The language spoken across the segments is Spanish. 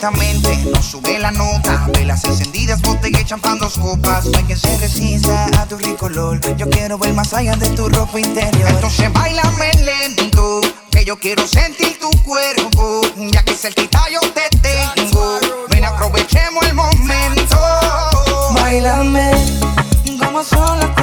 no sube la nota. Velas encendidas, botella y champán, copas. No hay quien se resista a tu rico LOL. Yo quiero ver más allá de tu ropa interior. Entonces bailame lento, que yo quiero sentir tu cuerpo. Ya que cerquita yo te tengo. Ven, aprovechemos el momento. Bailame como solo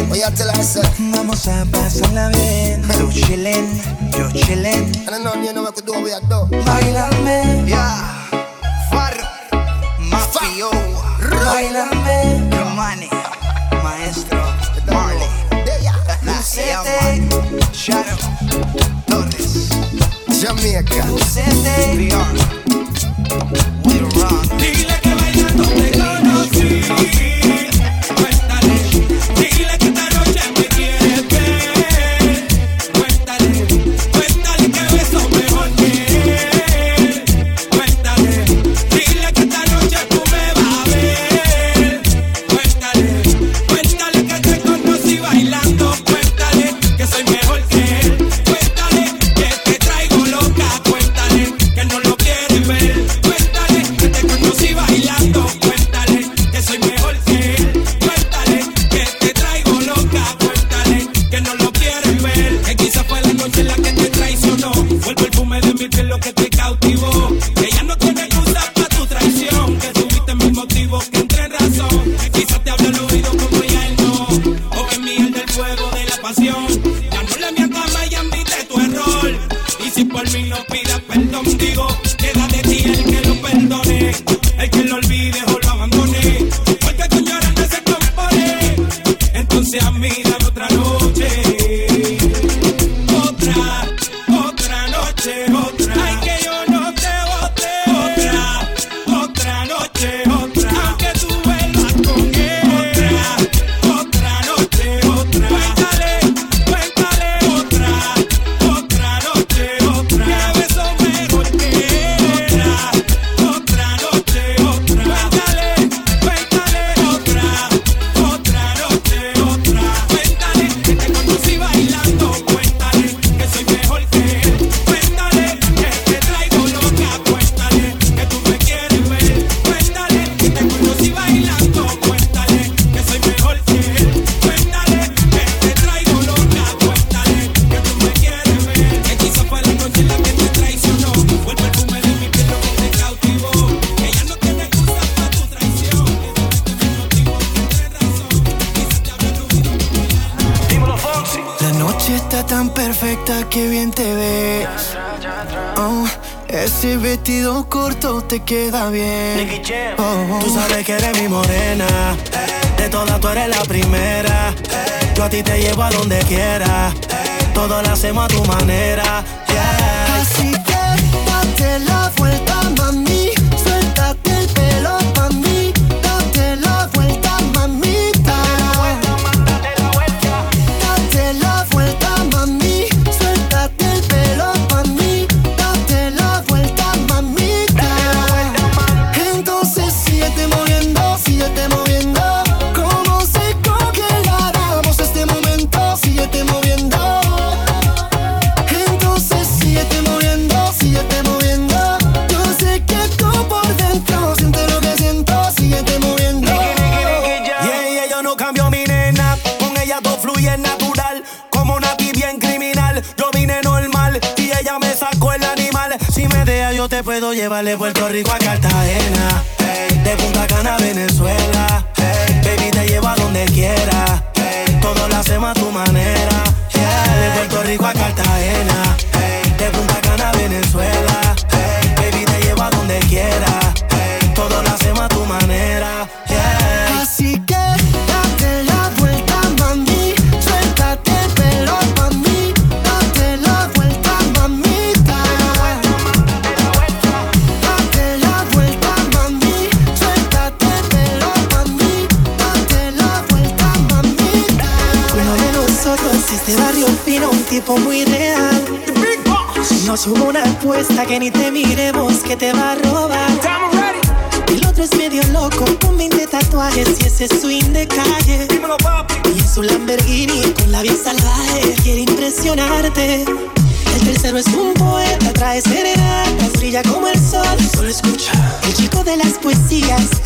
chillin'. What you tell herself? Vamos a pasarla bien. Tú chillin', yo chillin'. And I know you know what to do, we are do. Bailame. Yeah. Far. Mafio. Bailame. money, Maestro. Marley. Lucete. Shadow. Torres. Jamaica. Lucete. We are. We're wrong. hacemos a tu manera.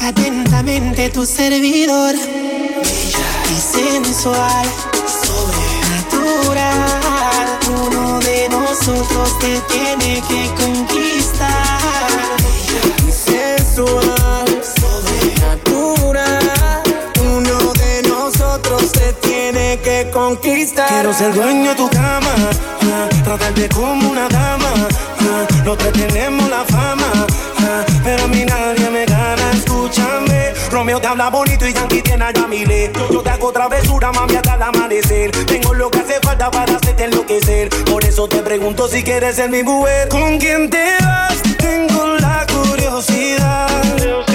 atentamente tu servidor. Bella y sensual, sobrenatural. Uno de nosotros te tiene que conquistar. Bella y sensual. Uno de nosotros te tiene que conquistar. Quiero ser dueño de tu cama, ah, uh, tratarte como una dama. Ah. Uh, los tres tenemos la fama, uh, pero mira escúchame. Romeo te habla bonito y Yankee tiene a Yamile. Yo, yo te hago travesura, mami, hasta el amanecer. Tengo lo que hace falta para hacerte enloquecer. Por eso te pregunto si quieres ser mi mujer. ¿Con quién te vas? Tengo la curiosidad.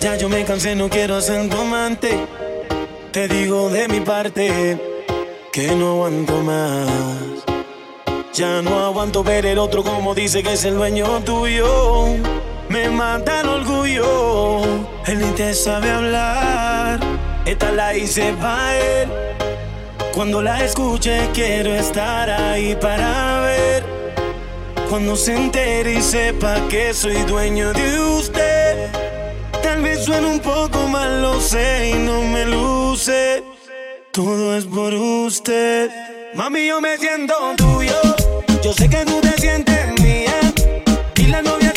Ya yo me cansé, no quiero ser tu amante. Te digo de mi parte que no aguanto más. Ya no aguanto ver el otro como dice que es el dueño tuyo. Me mata el orgullo, él ni te sabe hablar. Esta la hice para él. Cuando la escuche, quiero estar ahí para ver. Cuando se entere y sepa que soy dueño de usted suena un poco mal, lo sé y no me luce. Todo es por usted. Mami, yo me siento tuyo. Yo sé que tú te sientes mía. Y la novia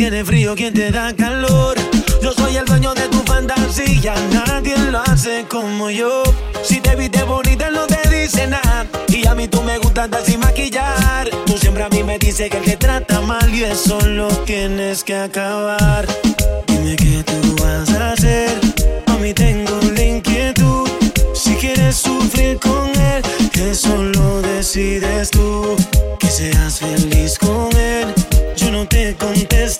tiene frío, quien te da calor. Yo soy el dueño de tu fantasía, nadie lo hace como yo. Si te viste bonita, no te dice nada. Y a mí tú me gustas sin maquillar. Tú siempre a mí me dices que él te trata mal y eso lo tienes que acabar. Dime qué tú vas a hacer. A mí tengo la inquietud. Si quieres sufrir con él, que solo decides tú. Que seas feliz con él. Yo no te contesto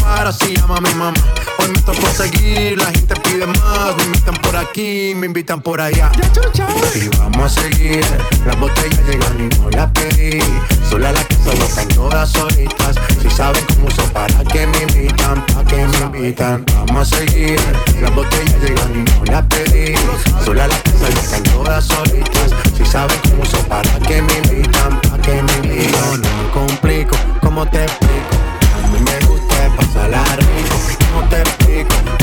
para si llama mi mamá. Hoy me tocó seguir, la gente pide más. Me invitan por aquí, me invitan por allá. Y vamos a seguir, las botellas llegan y no las pedí. Sola la casa no están todas solitas. Si saben cómo uso para que me invitan, para que me invitan. Vamos a seguir, las botellas llegan y no las pedí. Sola la casa no están todas solitas. Si saben cómo uso para que me invitan, para que me invitan. No me complico, ¿cómo te explico? pasa la rico, no te explico.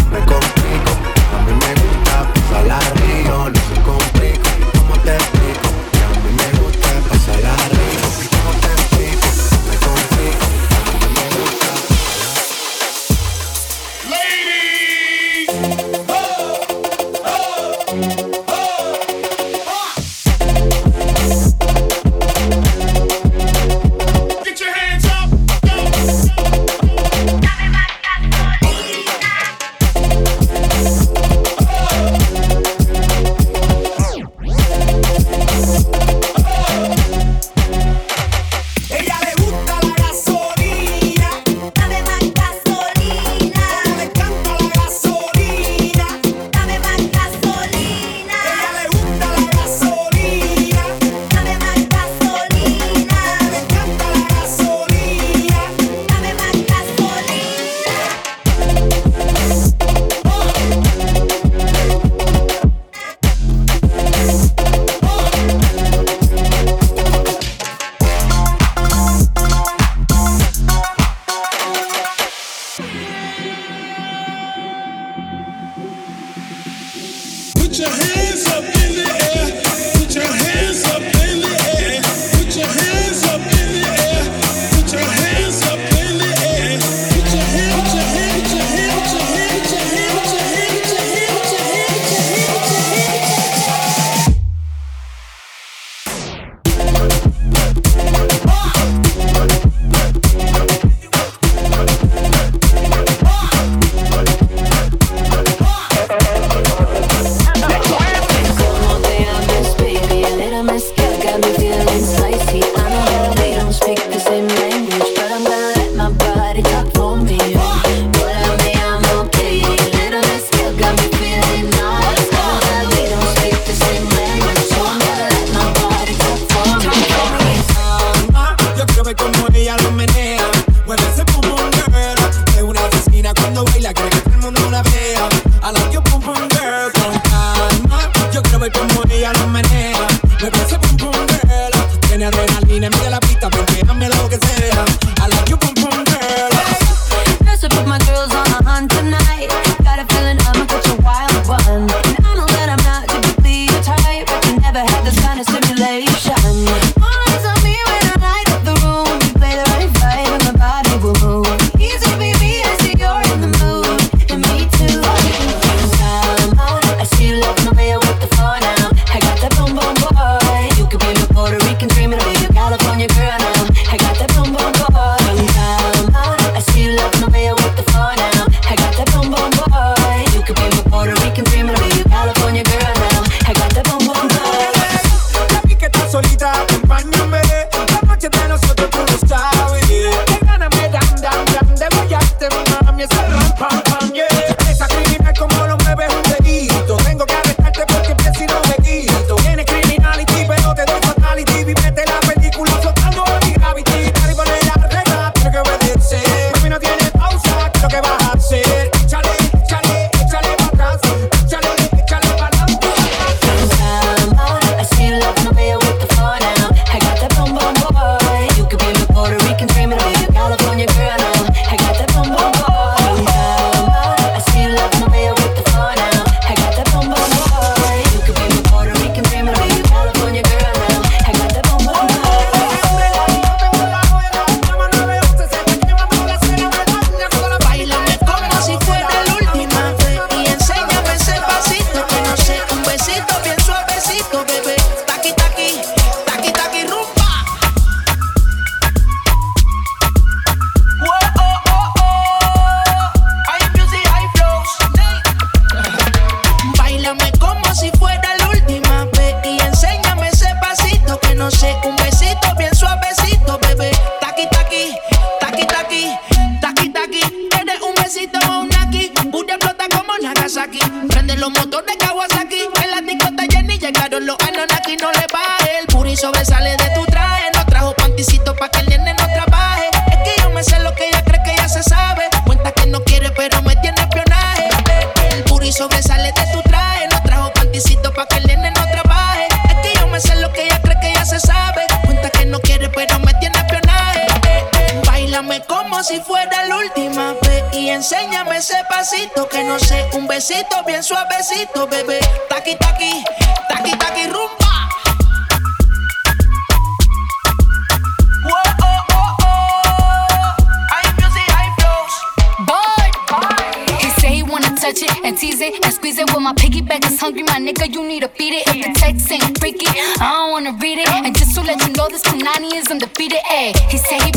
wanna read it. And just to let you know, this Panani is undefeated. Ayy, he said he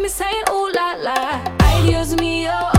me saying ooh la la. Ay, Dios mío.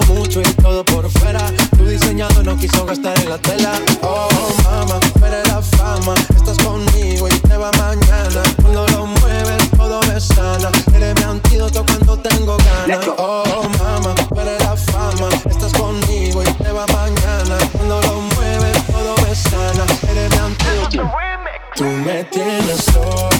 mucho y todo por fuera. Tu diseñado no quiso gastar en la tela. Oh, mama, pero la fama. Estás conmigo y te va mañana. Cuando lo mueves, todo me sana. Eres mi antídoto cuando tengo ganas. Oh, mama, pero la fama. Estás conmigo y te va mañana. Cuando lo mueves, todo me sana. Eres mi antídoto. Tú me tienes solo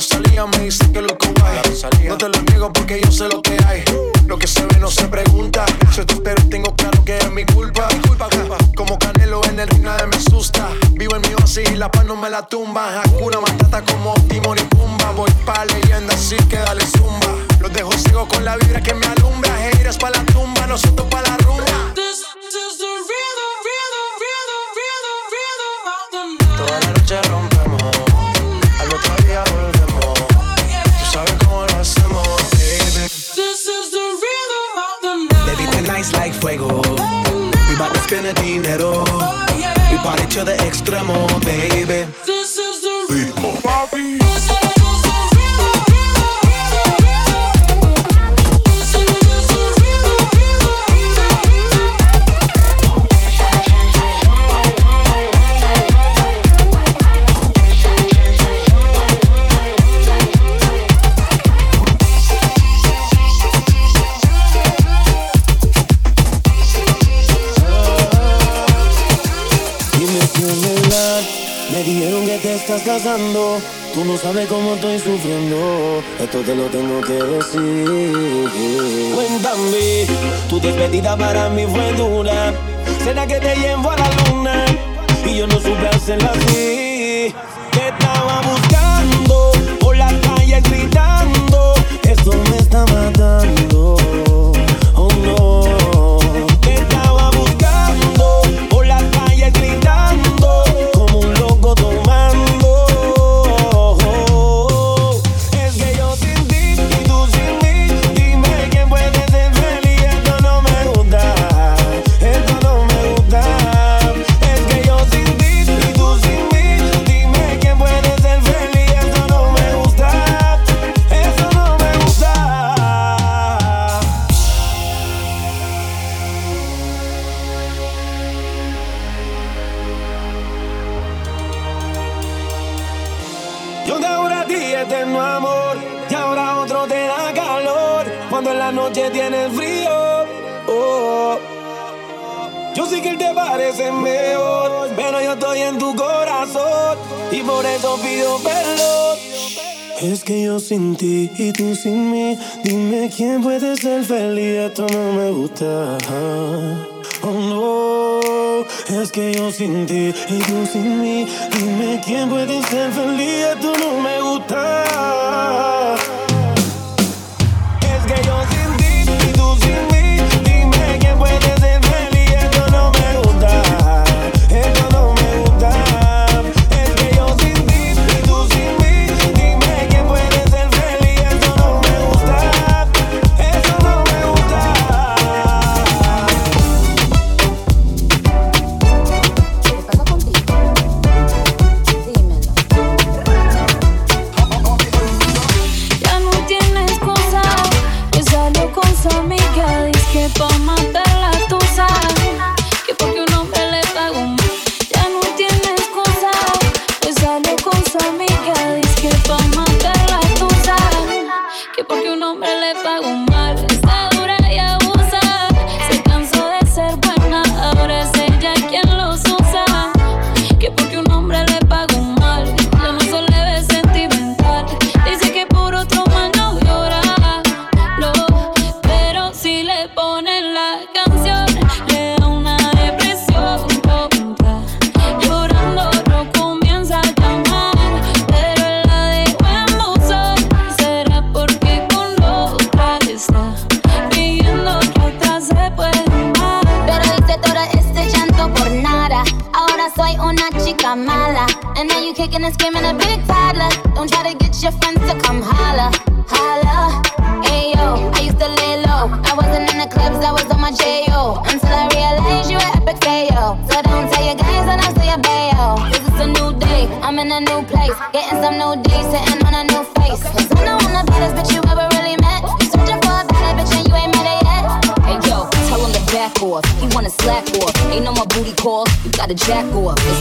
Rosalía me dice que lo guay. No te lo niego porque yo sé lo que hay. Lo que se ve no se pregunta. Yo te espero tengo claro que es mi culpa. Como Canelo en el ring nadie me asusta. Vivo en mi oasis y la paz no me la tumba. pasando. Tú no sabes cómo estoy sufriendo. Esto te lo tengo que decir. Cuéntame, tu despedida para mí fue dura. ¿Será que te llevo a la luna? Y yo no supe hacerlo así.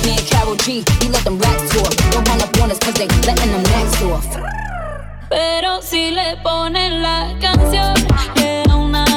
and Carol G, you let them rats talk. Don't run up on us cause they letting them next. Pero si le ponen la canción, una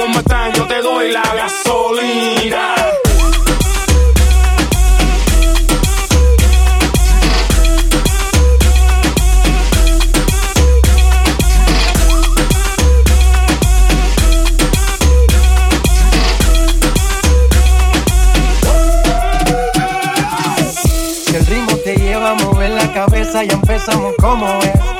como me yo te doy la gasolina. El ritmo te lleva a mover la cabeza, ya empezamos como es